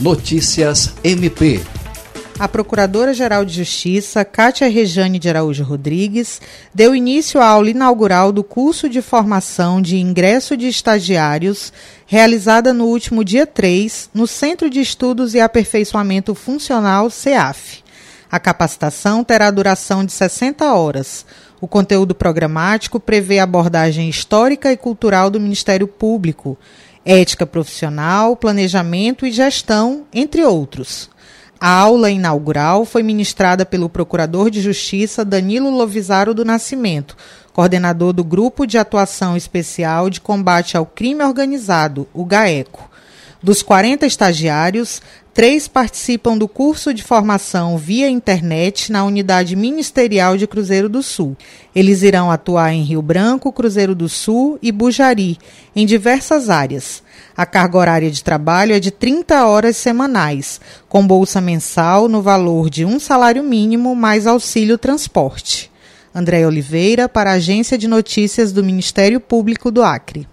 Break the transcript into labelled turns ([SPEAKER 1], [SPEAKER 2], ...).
[SPEAKER 1] Notícias MP.
[SPEAKER 2] A Procuradora-Geral de Justiça, Cátia Rejane de Araújo Rodrigues, deu início à aula inaugural do curso de formação de ingresso de estagiários, realizada no último dia 3, no Centro de Estudos e Aperfeiçoamento Funcional, CEAF. A capacitação terá duração de 60 horas. O conteúdo programático prevê abordagem histórica e cultural do Ministério Público, ética profissional, planejamento e gestão, entre outros. A aula inaugural foi ministrada pelo Procurador de Justiça Danilo Lovisaro do Nascimento, coordenador do Grupo de Atuação Especial de Combate ao Crime Organizado, o GAECO. Dos 40 estagiários, três participam do curso de formação via internet na unidade ministerial de Cruzeiro do Sul. Eles irão atuar em Rio Branco, Cruzeiro do Sul e Bujari, em diversas áreas. A carga horária de trabalho é de 30 horas semanais, com bolsa mensal no valor de um salário mínimo mais auxílio transporte. André Oliveira, para a Agência de Notícias do Ministério Público do Acre.